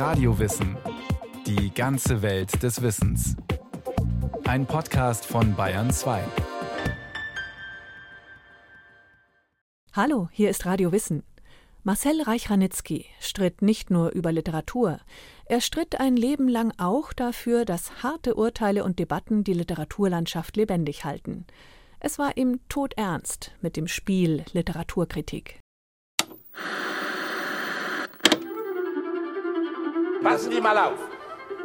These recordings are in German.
Radiowissen. Die ganze Welt des Wissens. Ein Podcast von Bayern 2. Hallo, hier ist Radio Wissen. Marcel Reich-Ranitzky stritt nicht nur über Literatur, er stritt ein Leben lang auch dafür, dass harte Urteile und Debatten die Literaturlandschaft lebendig halten. Es war ihm todernst mit dem Spiel Literaturkritik. Passen Sie mal auf.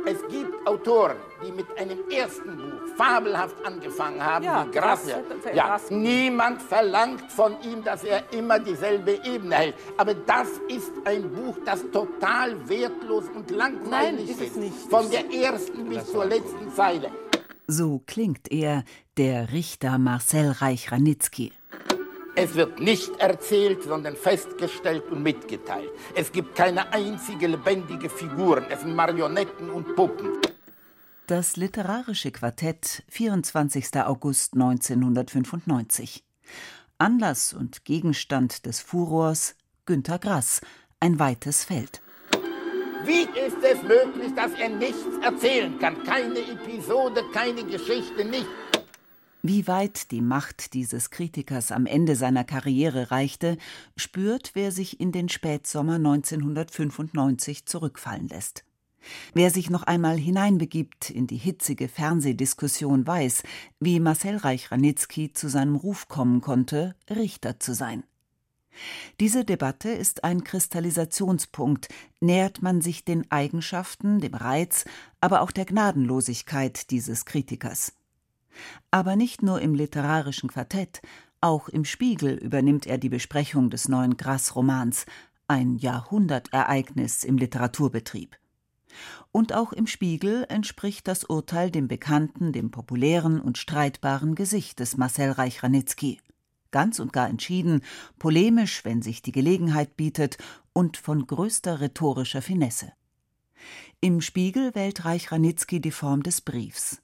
Es gibt Autoren, die mit einem ersten Buch fabelhaft angefangen haben, Ja, wie Grasse. Ja, niemand verlangt von ihm, dass er immer dieselbe Ebene hält. Aber das ist ein Buch, das total wertlos und langweilig Nein, ist es nicht. Von der ersten bis zur letzten Zeile. So klingt er, der Richter Marcel Reich-Ranitzky. Es wird nicht erzählt, sondern festgestellt und mitgeteilt. Es gibt keine einzige lebendige Figur. Es sind Marionetten und Puppen. Das literarische Quartett, 24. August 1995. Anlass und Gegenstand des Furors Günter Grass, ein weites Feld. Wie ist es möglich, dass er nichts erzählen kann? Keine Episode, keine Geschichte, nicht. Wie weit die Macht dieses Kritikers am Ende seiner Karriere reichte, spürt, wer sich in den Spätsommer 1995 zurückfallen lässt. Wer sich noch einmal hineinbegibt in die hitzige Fernsehdiskussion weiß, wie Marcel Reich-Ranitzky zu seinem Ruf kommen konnte, Richter zu sein. Diese Debatte ist ein Kristallisationspunkt, nähert man sich den Eigenschaften, dem Reiz, aber auch der Gnadenlosigkeit dieses Kritikers. Aber nicht nur im literarischen Quartett, auch im Spiegel übernimmt er die Besprechung des neuen Grass-Romans, ein Jahrhundertereignis im Literaturbetrieb. Und auch im Spiegel entspricht das Urteil dem bekannten, dem populären und streitbaren Gesicht des Marcel Reich-Ranitzky. Ganz und gar entschieden, polemisch, wenn sich die Gelegenheit bietet, und von größter rhetorischer Finesse. Im Spiegel wählt Reich-Ranitzky die Form des Briefs.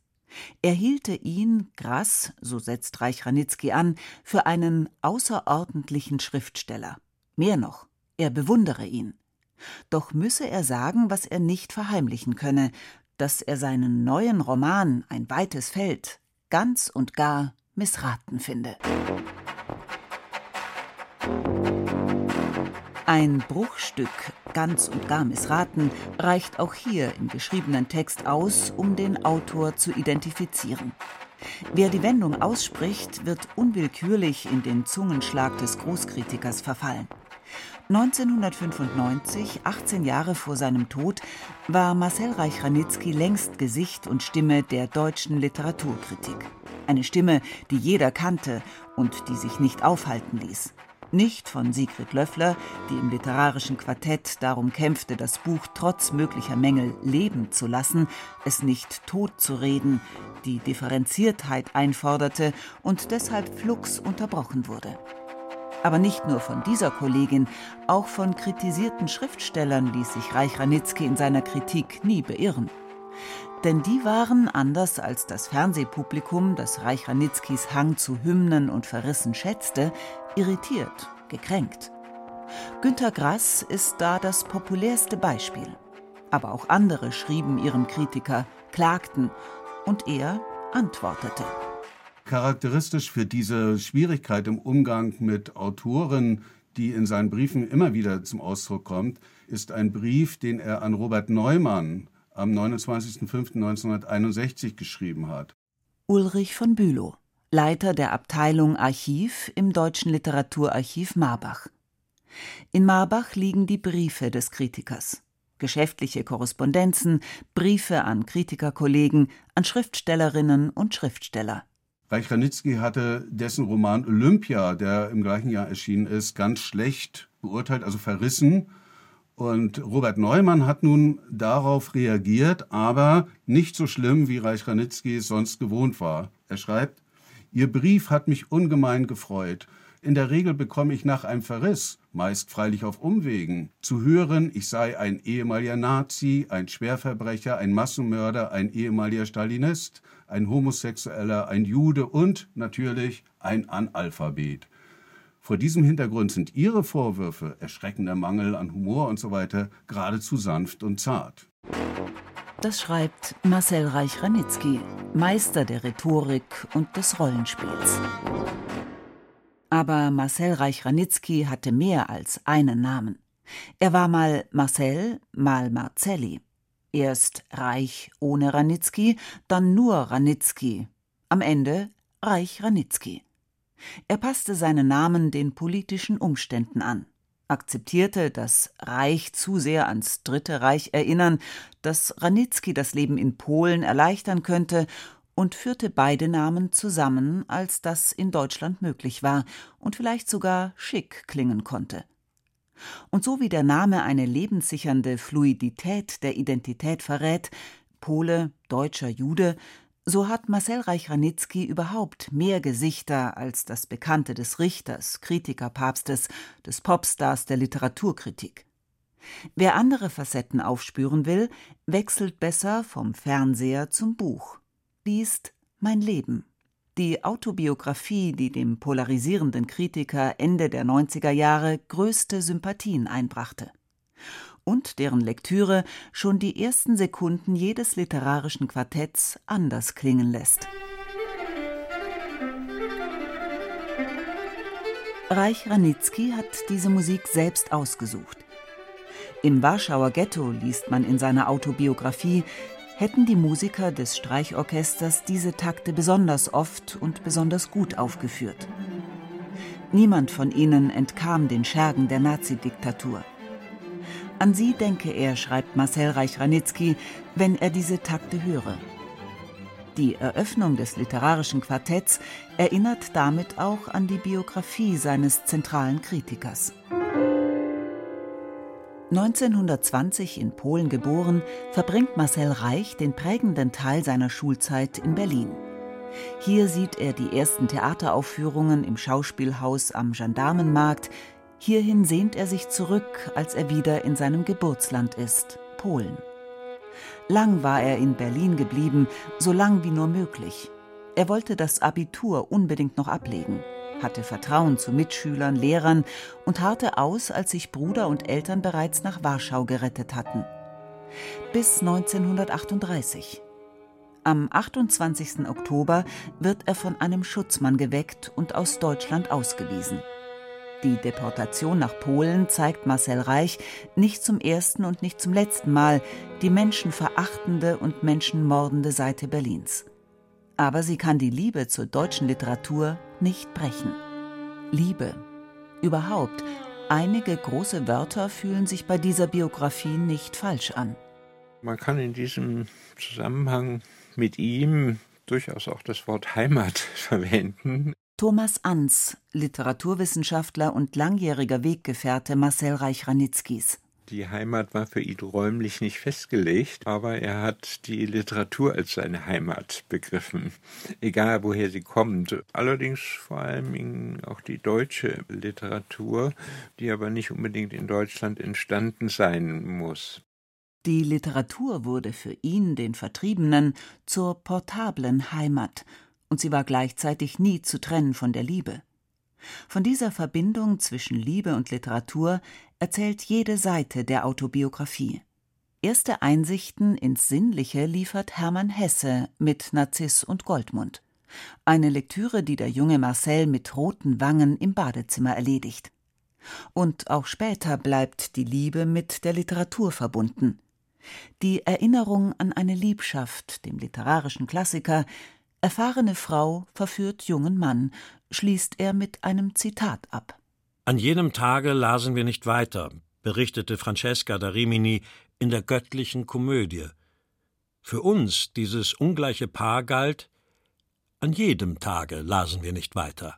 Er hielte ihn, Grass, so setzt Reich Ranitzky an, für einen außerordentlichen Schriftsteller. Mehr noch, er bewundere ihn. Doch müsse er sagen, was er nicht verheimlichen könne, dass er seinen neuen Roman Ein weites Feld ganz und gar missraten finde. Ein Bruchstück, ganz und gar missraten, reicht auch hier im geschriebenen Text aus, um den Autor zu identifizieren. Wer die Wendung ausspricht, wird unwillkürlich in den Zungenschlag des Großkritikers verfallen. 1995, 18 Jahre vor seinem Tod, war Marcel Reich-Ranitzky längst Gesicht und Stimme der deutschen Literaturkritik. Eine Stimme, die jeder kannte und die sich nicht aufhalten ließ. Nicht von Sigrid Löffler, die im literarischen Quartett darum kämpfte, das Buch trotz möglicher Mängel leben zu lassen, es nicht tot zu reden, die Differenziertheit einforderte und deshalb flugs unterbrochen wurde. Aber nicht nur von dieser Kollegin, auch von kritisierten Schriftstellern ließ sich Reich Ranitzky in seiner Kritik nie beirren. Denn die waren, anders als das Fernsehpublikum, das Reich Ranitzkys Hang zu Hymnen und Verrissen schätzte, irritiert, gekränkt. Günter Grass ist da das populärste Beispiel. Aber auch andere schrieben ihrem Kritiker, klagten und er antwortete. Charakteristisch für diese Schwierigkeit im Umgang mit Autoren, die in seinen Briefen immer wieder zum Ausdruck kommt, ist ein Brief, den er an Robert Neumann am 29.05.1961 geschrieben hat. Ulrich von Bülow, Leiter der Abteilung Archiv im Deutschen Literaturarchiv Marbach. In Marbach liegen die Briefe des Kritikers. Geschäftliche Korrespondenzen, Briefe an Kritikerkollegen, an Schriftstellerinnen und Schriftsteller. Reich Ranitzky hatte dessen Roman Olympia, der im gleichen Jahr erschienen ist, ganz schlecht beurteilt, also verrissen. Und Robert Neumann hat nun darauf reagiert, aber nicht so schlimm, wie Reich Ranitzky es sonst gewohnt war. Er schreibt, Ihr Brief hat mich ungemein gefreut. In der Regel bekomme ich nach einem Verriss, meist freilich auf Umwegen, zu hören, ich sei ein ehemaliger Nazi, ein Schwerverbrecher, ein Massenmörder, ein ehemaliger Stalinist, ein Homosexueller, ein Jude und natürlich ein Analphabet. Vor diesem Hintergrund sind ihre Vorwürfe, erschreckender Mangel an Humor und so weiter, geradezu sanft und zart. Das schreibt Marcel Reich-Ranitzky, Meister der Rhetorik und des Rollenspiels. Aber Marcel Reich-Ranitzky hatte mehr als einen Namen. Er war mal Marcel, mal Marcelli. Erst Reich ohne Ranitzky, dann nur Ranitzky. Am Ende Reich Ranitzky. Er passte seinen Namen den politischen Umständen an akzeptierte, dass Reich zu sehr ans Dritte Reich erinnern, dass Ranitzky das Leben in Polen erleichtern könnte und führte beide Namen zusammen, als das in Deutschland möglich war und vielleicht sogar schick klingen konnte. Und so wie der Name eine lebenssichernde Fluidität der Identität verrät, Pole, Deutscher, Jude, so hat Marcel Reich-Ranitzky überhaupt mehr Gesichter als das Bekannte des Richters, Kritikerpapstes, des Popstars der Literaturkritik. Wer andere Facetten aufspüren will, wechselt besser vom Fernseher zum Buch. Liest Mein Leben. Die Autobiografie, die dem polarisierenden Kritiker Ende der 90er Jahre größte Sympathien einbrachte und deren Lektüre schon die ersten Sekunden jedes literarischen Quartetts anders klingen lässt. Reich Ranitzky hat diese Musik selbst ausgesucht. Im Warschauer Ghetto liest man in seiner Autobiografie, hätten die Musiker des Streichorchesters diese Takte besonders oft und besonders gut aufgeführt. Niemand von ihnen entkam den Schergen der Nazidiktatur. An sie denke er, schreibt Marcel Reich-Ranitzky, wenn er diese Takte höre. Die Eröffnung des literarischen Quartetts erinnert damit auch an die Biografie seines zentralen Kritikers. 1920 in Polen geboren, verbringt Marcel Reich den prägenden Teil seiner Schulzeit in Berlin. Hier sieht er die ersten Theateraufführungen im Schauspielhaus am Gendarmenmarkt, Hierhin sehnt er sich zurück, als er wieder in seinem Geburtsland ist, Polen. Lang war er in Berlin geblieben, so lang wie nur möglich. Er wollte das Abitur unbedingt noch ablegen, hatte Vertrauen zu Mitschülern, Lehrern und harrte aus, als sich Bruder und Eltern bereits nach Warschau gerettet hatten. Bis 1938. Am 28. Oktober wird er von einem Schutzmann geweckt und aus Deutschland ausgewiesen. Die Deportation nach Polen zeigt Marcel Reich nicht zum ersten und nicht zum letzten Mal die menschenverachtende und menschenmordende Seite Berlins. Aber sie kann die Liebe zur deutschen Literatur nicht brechen. Liebe. Überhaupt, einige große Wörter fühlen sich bei dieser Biografie nicht falsch an. Man kann in diesem Zusammenhang mit ihm durchaus auch das Wort Heimat verwenden. Thomas Ans, Literaturwissenschaftler und langjähriger Weggefährte Marcel Reich-Ranitzkys. Die Heimat war für ihn räumlich nicht festgelegt, aber er hat die Literatur als seine Heimat begriffen, egal woher sie kommt. Allerdings vor allem auch die deutsche Literatur, die aber nicht unbedingt in Deutschland entstanden sein muss. Die Literatur wurde für ihn, den Vertriebenen, zur portablen Heimat und sie war gleichzeitig nie zu trennen von der Liebe. Von dieser Verbindung zwischen Liebe und Literatur erzählt jede Seite der Autobiografie. Erste Einsichten ins Sinnliche liefert Hermann Hesse mit Narziss und Goldmund. Eine Lektüre, die der junge Marcel mit roten Wangen im Badezimmer erledigt. Und auch später bleibt die Liebe mit der Literatur verbunden. Die Erinnerung an eine Liebschaft, dem literarischen Klassiker, Erfahrene Frau verführt jungen Mann, schließt er mit einem Zitat ab. An jenem Tage lasen wir nicht weiter, berichtete Francesca da Rimini in der göttlichen Komödie. Für uns dieses ungleiche Paar galt, an jedem Tage lasen wir nicht weiter.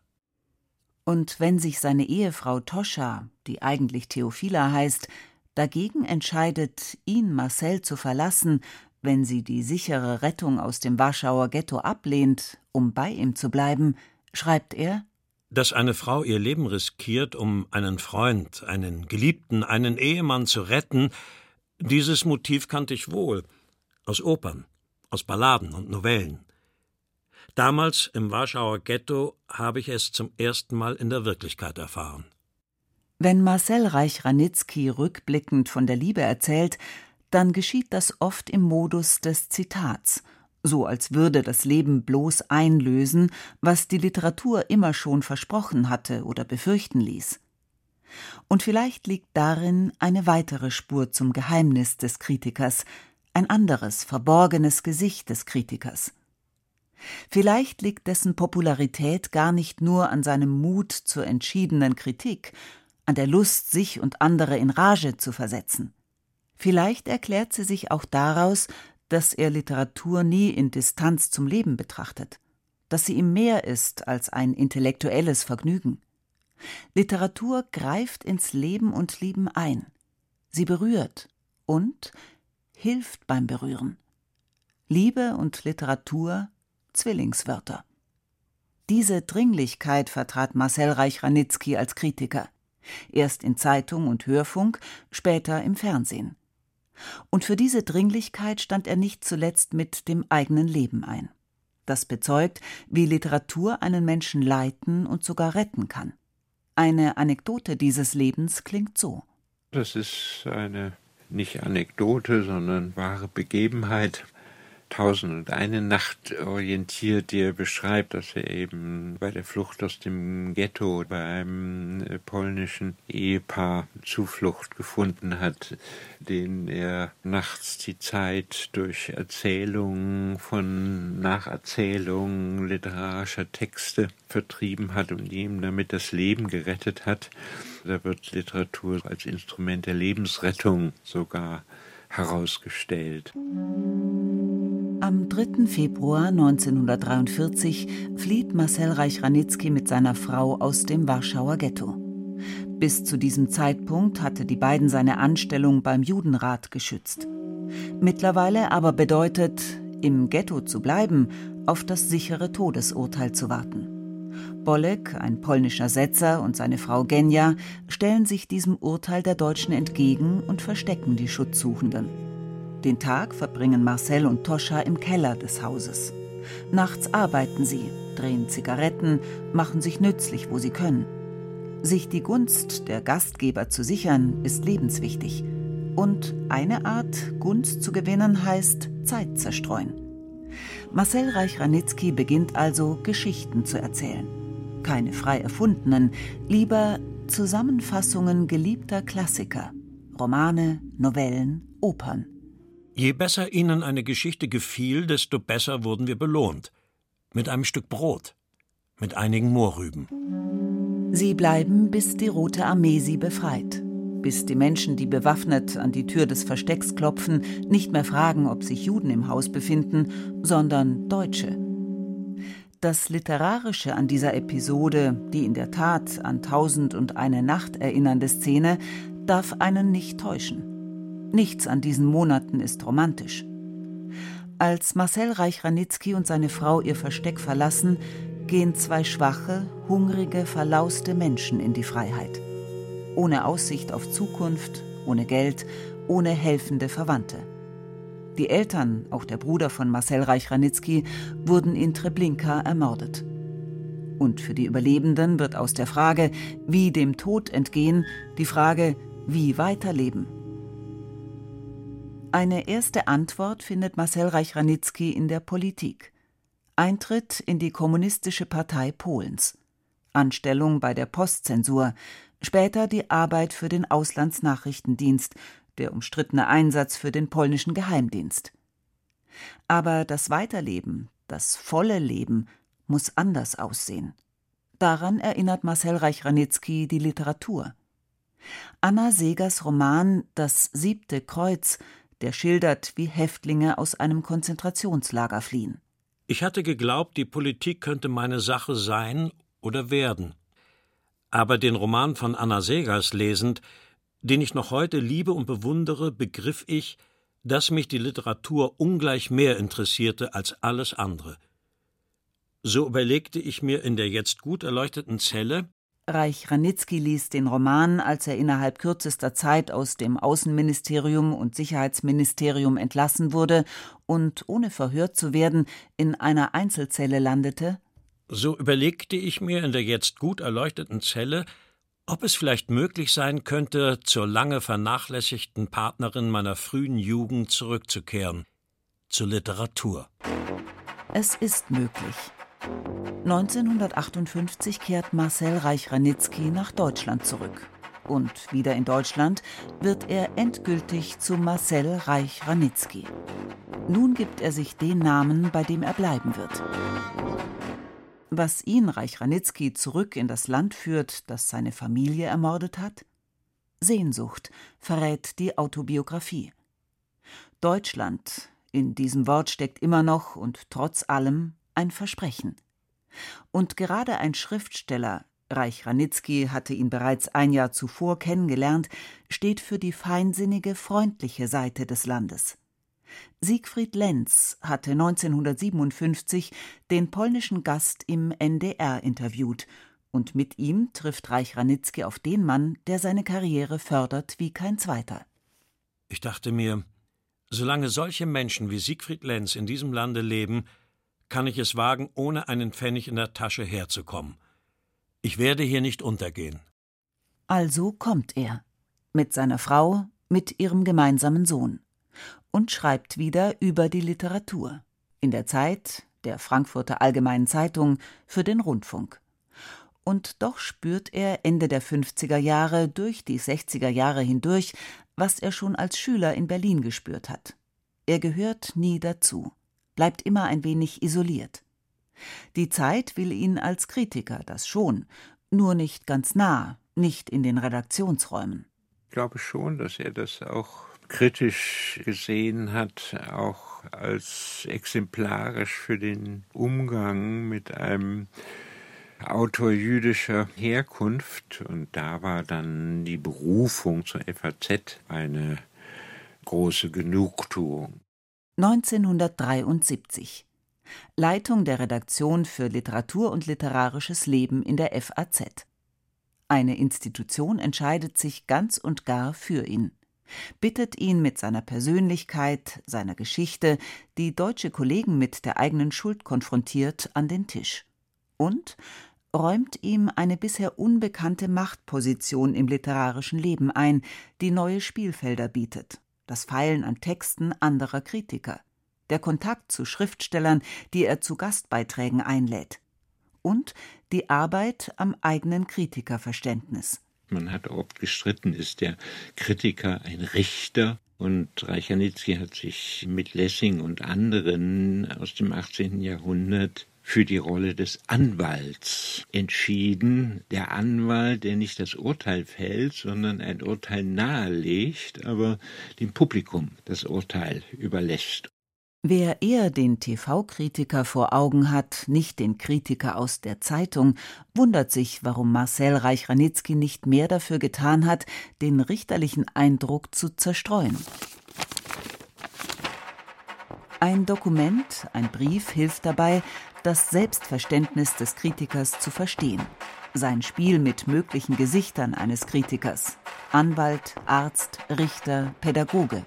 Und wenn sich seine Ehefrau Toscha, die eigentlich Theophila heißt, dagegen entscheidet, ihn Marcel zu verlassen, wenn sie die sichere Rettung aus dem Warschauer Ghetto ablehnt, um bei ihm zu bleiben, schreibt er Dass eine Frau ihr Leben riskiert, um einen Freund, einen Geliebten, einen Ehemann zu retten, dieses Motiv kannte ich wohl, aus Opern, aus Balladen und Novellen. Damals im Warschauer Ghetto habe ich es zum ersten Mal in der Wirklichkeit erfahren. Wenn Marcel Reich-Ranitzky rückblickend von der Liebe erzählt, dann geschieht das oft im Modus des Zitats, so als würde das Leben bloß einlösen, was die Literatur immer schon versprochen hatte oder befürchten ließ. Und vielleicht liegt darin eine weitere Spur zum Geheimnis des Kritikers, ein anderes, verborgenes Gesicht des Kritikers. Vielleicht liegt dessen Popularität gar nicht nur an seinem Mut zur entschiedenen Kritik, an der Lust, sich und andere in Rage zu versetzen. Vielleicht erklärt sie sich auch daraus, dass er Literatur nie in Distanz zum Leben betrachtet, dass sie ihm mehr ist als ein intellektuelles Vergnügen. Literatur greift ins Leben und Lieben ein. Sie berührt und hilft beim Berühren. Liebe und Literatur Zwillingswörter. Diese Dringlichkeit vertrat Marcel Reich-Ranitzky als Kritiker. Erst in Zeitung und Hörfunk, später im Fernsehen. Und für diese Dringlichkeit stand er nicht zuletzt mit dem eigenen Leben ein. Das bezeugt, wie Literatur einen Menschen leiten und sogar retten kann. Eine Anekdote dieses Lebens klingt so. Das ist eine nicht Anekdote, sondern wahre Begebenheit. Tausend und eine Nacht orientiert, die er beschreibt, dass er eben bei der Flucht aus dem Ghetto bei einem äh, polnischen Ehepaar Zuflucht gefunden hat, den er nachts die Zeit durch Erzählungen von Nacherzählungen literarischer Texte vertrieben hat und ihm damit das Leben gerettet hat. Da wird Literatur als Instrument der Lebensrettung sogar herausgestellt. Am 3. Februar 1943 flieht Marcel Reich-Ranitzky mit seiner Frau aus dem Warschauer Ghetto. Bis zu diesem Zeitpunkt hatte die beiden seine Anstellung beim Judenrat geschützt. Mittlerweile aber bedeutet, im Ghetto zu bleiben, auf das sichere Todesurteil zu warten. Bolek, ein polnischer Setzer, und seine Frau Genja stellen sich diesem Urteil der Deutschen entgegen und verstecken die Schutzsuchenden. Den Tag verbringen Marcel und Toscha im Keller des Hauses. Nachts arbeiten sie, drehen Zigaretten, machen sich nützlich, wo sie können. Sich die Gunst der Gastgeber zu sichern, ist lebenswichtig. Und eine Art, Gunst zu gewinnen, heißt Zeit zerstreuen. Marcel Reich-Ranitzky beginnt also, Geschichten zu erzählen. Keine frei erfundenen, lieber Zusammenfassungen geliebter Klassiker. Romane, Novellen, Opern. Je besser ihnen eine Geschichte gefiel, desto besser wurden wir belohnt. Mit einem Stück Brot, mit einigen Mohrrüben. Sie bleiben, bis die Rote Armee sie befreit. Bis die Menschen, die bewaffnet an die Tür des Verstecks klopfen, nicht mehr fragen, ob sich Juden im Haus befinden, sondern Deutsche. Das Literarische an dieser Episode, die in der Tat an Tausend und eine Nacht erinnernde Szene, darf einen nicht täuschen. Nichts an diesen Monaten ist romantisch. Als Marcel Reich-Ranitzky und seine Frau ihr Versteck verlassen, gehen zwei schwache, hungrige, verlauste Menschen in die Freiheit. Ohne Aussicht auf Zukunft, ohne Geld, ohne helfende Verwandte. Die Eltern, auch der Bruder von Marcel Reich-Ranitzky, wurden in Treblinka ermordet. Und für die Überlebenden wird aus der Frage, wie dem Tod entgehen, die Frage, wie weiterleben. Eine erste Antwort findet Marcel Reich-Ranitzky in der Politik. Eintritt in die Kommunistische Partei Polens. Anstellung bei der Postzensur, später die Arbeit für den Auslandsnachrichtendienst, der umstrittene Einsatz für den polnischen Geheimdienst. Aber das Weiterleben, das volle Leben, muss anders aussehen. Daran erinnert Marcel Reich-Ranitzky die Literatur. Anna Segers Roman Das siebte Kreuz der schildert, wie Häftlinge aus einem Konzentrationslager fliehen. Ich hatte geglaubt, die Politik könnte meine Sache sein oder werden. Aber den Roman von Anna Segers lesend, den ich noch heute liebe und bewundere, begriff ich, dass mich die Literatur ungleich mehr interessierte als alles andere. So überlegte ich mir in der jetzt gut erleuchteten Zelle, Reich Ranitzky ließ den Roman, als er innerhalb kürzester Zeit aus dem Außenministerium und Sicherheitsministerium entlassen wurde und ohne verhört zu werden in einer Einzelzelle landete. So überlegte ich mir in der jetzt gut erleuchteten Zelle, ob es vielleicht möglich sein könnte, zur lange vernachlässigten Partnerin meiner frühen Jugend zurückzukehren, zur Literatur. Es ist möglich. 1958 kehrt Marcel Reich-Ranitzky nach Deutschland zurück. Und wieder in Deutschland wird er endgültig zu Marcel Reich-Ranitzky. Nun gibt er sich den Namen, bei dem er bleiben wird. Was ihn Reich-Ranitzky zurück in das Land führt, das seine Familie ermordet hat? Sehnsucht, verrät die Autobiografie. Deutschland, in diesem Wort steckt immer noch und trotz allem ein Versprechen. Und gerade ein Schriftsteller, Reich Ranitzky hatte ihn bereits ein Jahr zuvor kennengelernt, steht für die feinsinnige, freundliche Seite des Landes. Siegfried Lenz hatte 1957 den polnischen Gast im NDR interviewt und mit ihm trifft Reich Ranitzky auf den Mann, der seine Karriere fördert wie kein zweiter. Ich dachte mir, solange solche Menschen wie Siegfried Lenz in diesem Lande leben, kann ich es wagen, ohne einen Pfennig in der Tasche herzukommen. Ich werde hier nicht untergehen. Also kommt er. Mit seiner Frau, mit ihrem gemeinsamen Sohn. Und schreibt wieder über die Literatur. In der Zeit, der Frankfurter Allgemeinen Zeitung, für den Rundfunk. Und doch spürt er Ende der 50er Jahre durch die 60er Jahre hindurch, was er schon als Schüler in Berlin gespürt hat. Er gehört nie dazu bleibt immer ein wenig isoliert. Die Zeit will ihn als Kritiker, das schon, nur nicht ganz nah, nicht in den Redaktionsräumen. Ich glaube schon, dass er das auch kritisch gesehen hat, auch als exemplarisch für den Umgang mit einem Autor jüdischer Herkunft. Und da war dann die Berufung zur FAZ eine große Genugtuung. 1973 Leitung der Redaktion für Literatur und literarisches Leben in der FAZ. Eine Institution entscheidet sich ganz und gar für ihn, bittet ihn mit seiner Persönlichkeit, seiner Geschichte, die deutsche Kollegen mit der eigenen Schuld konfrontiert, an den Tisch. Und räumt ihm eine bisher unbekannte Machtposition im literarischen Leben ein, die neue Spielfelder bietet. Das Feilen an Texten anderer Kritiker, der Kontakt zu Schriftstellern, die er zu Gastbeiträgen einlädt, und die Arbeit am eigenen Kritikerverständnis. Man hat oft gestritten, ist der Kritiker ein Richter? Und Reichernitzky hat sich mit Lessing und anderen aus dem 18. Jahrhundert für die Rolle des Anwalts entschieden. Der Anwalt, der nicht das Urteil fällt, sondern ein Urteil nahelegt, aber dem Publikum das Urteil überlässt. Wer eher den TV-Kritiker vor Augen hat, nicht den Kritiker aus der Zeitung, wundert sich, warum Marcel Reich-Ranitzky nicht mehr dafür getan hat, den richterlichen Eindruck zu zerstreuen. Ein Dokument, ein Brief hilft dabei, das Selbstverständnis des Kritikers zu verstehen. Sein Spiel mit möglichen Gesichtern eines Kritikers. Anwalt, Arzt, Richter, Pädagoge.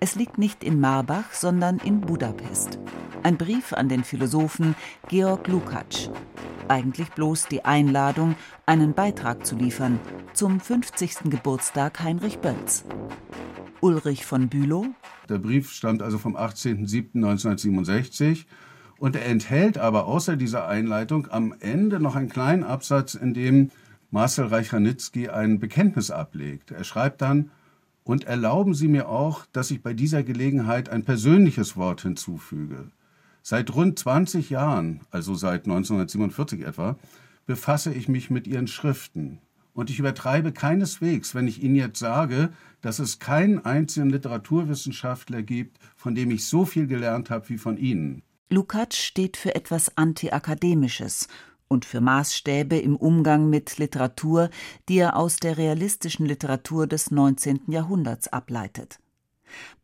Es liegt nicht in Marbach, sondern in Budapest. Ein Brief an den Philosophen Georg Lukács. Eigentlich bloß die Einladung, einen Beitrag zu liefern zum 50. Geburtstag Heinrich Bölls. Ulrich von Bülow. Der Brief stammt also vom 18.07.1967 und er enthält aber außer dieser Einleitung am Ende noch einen kleinen Absatz, in dem Marcel Reich-Ranitzky ein Bekenntnis ablegt. Er schreibt dann, und erlauben Sie mir auch, dass ich bei dieser Gelegenheit ein persönliches Wort hinzufüge. Seit rund 20 Jahren, also seit 1947 etwa, befasse ich mich mit Ihren Schriften. Und ich übertreibe keineswegs, wenn ich Ihnen jetzt sage, dass es keinen einzigen Literaturwissenschaftler gibt, von dem ich so viel gelernt habe wie von Ihnen. Lukács steht für etwas Antiakademisches und für Maßstäbe im Umgang mit Literatur, die er aus der realistischen Literatur des 19. Jahrhunderts ableitet.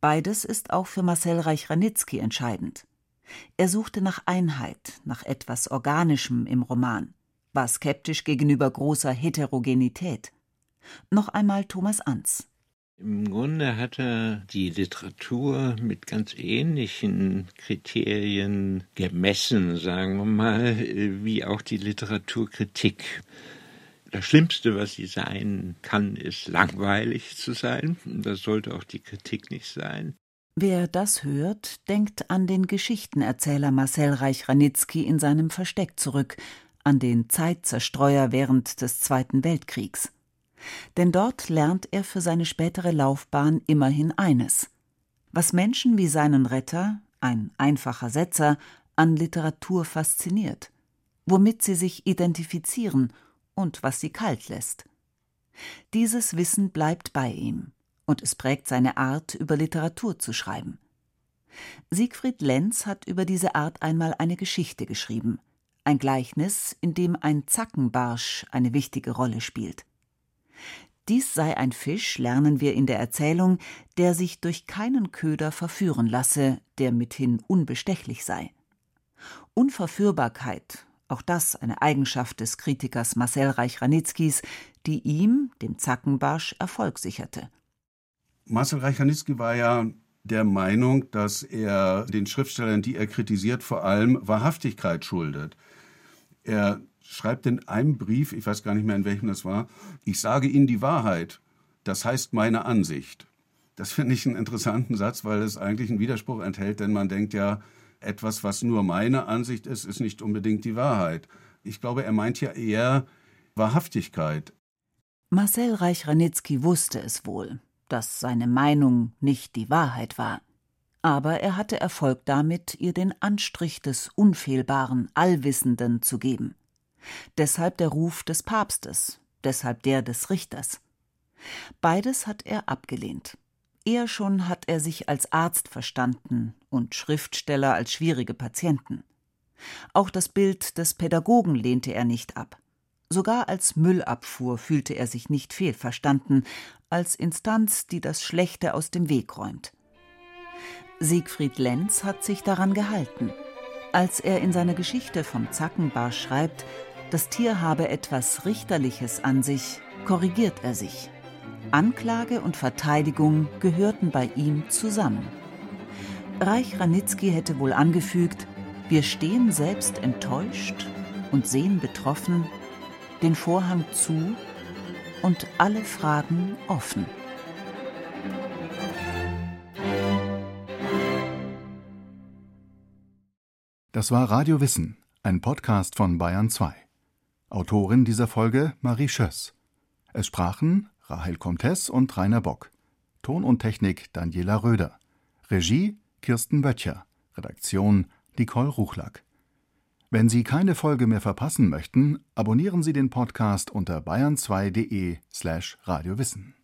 Beides ist auch für Marcel Reich-Ranitzky entscheidend. Er suchte nach Einheit, nach etwas Organischem im Roman. war skeptisch gegenüber großer Heterogenität. Noch einmal Thomas Anz. Im Grunde hat er die Literatur mit ganz ähnlichen Kriterien gemessen, sagen wir mal, wie auch die Literaturkritik. Das Schlimmste, was sie sein kann, ist langweilig zu sein. Das sollte auch die Kritik nicht sein. Wer das hört, denkt an den Geschichtenerzähler Marcel Reich-Ranitzky in seinem Versteck zurück, an den Zeitzerstreuer während des Zweiten Weltkriegs. Denn dort lernt er für seine spätere Laufbahn immerhin eines: Was Menschen wie seinen Retter, ein einfacher Setzer, an Literatur fasziniert, womit sie sich identifizieren und was sie kalt lässt. Dieses Wissen bleibt bei ihm und es prägt seine Art, über Literatur zu schreiben. Siegfried Lenz hat über diese Art einmal eine Geschichte geschrieben, ein Gleichnis, in dem ein Zackenbarsch eine wichtige Rolle spielt. Dies sei ein Fisch, lernen wir in der Erzählung, der sich durch keinen Köder verführen lasse, der mithin unbestechlich sei. Unverführbarkeit, auch das eine Eigenschaft des Kritikers Marcel Reich-Ranitzkys, die ihm, dem Zackenbarsch, Erfolg sicherte. Marcel Reich-Ranitzky war ja der Meinung, dass er den Schriftstellern, die er kritisiert, vor allem Wahrhaftigkeit schuldet. Er schreibt in einem Brief, ich weiß gar nicht mehr in welchem das war, ich sage Ihnen die Wahrheit, das heißt meine Ansicht. Das finde ich einen interessanten Satz, weil es eigentlich einen Widerspruch enthält, denn man denkt ja, etwas, was nur meine Ansicht ist, ist nicht unbedingt die Wahrheit. Ich glaube, er meint ja eher Wahrhaftigkeit. Marcel Reich-Ranitzky wusste es wohl, dass seine Meinung nicht die Wahrheit war. Aber er hatte Erfolg damit, ihr den Anstrich des Unfehlbaren, Allwissenden zu geben. Deshalb der Ruf des Papstes, deshalb der des Richters. Beides hat er abgelehnt. Eher schon hat er sich als Arzt verstanden und Schriftsteller als schwierige Patienten. Auch das Bild des Pädagogen lehnte er nicht ab. Sogar als Müllabfuhr fühlte er sich nicht fehlverstanden, als Instanz, die das Schlechte aus dem Weg räumt. Siegfried Lenz hat sich daran gehalten. Als er in seiner Geschichte vom Zackenbarsch schreibt, das Tier habe etwas Richterliches an sich, korrigiert er sich. Anklage und Verteidigung gehörten bei ihm zusammen. Reich Ranitzky hätte wohl angefügt, wir stehen selbst enttäuscht und sehen betroffen, den Vorhang zu und alle Fragen offen. Das war Radio Wissen, ein Podcast von Bayern 2. Autorin dieser Folge Marie Schöss. Es sprachen Rahel Comtes und Rainer Bock. Ton und Technik Daniela Röder. Regie Kirsten Böttcher. Redaktion Nicole Ruchlack. Wenn Sie keine Folge mehr verpassen möchten, abonnieren Sie den Podcast unter bayern2.de slash radiowissen.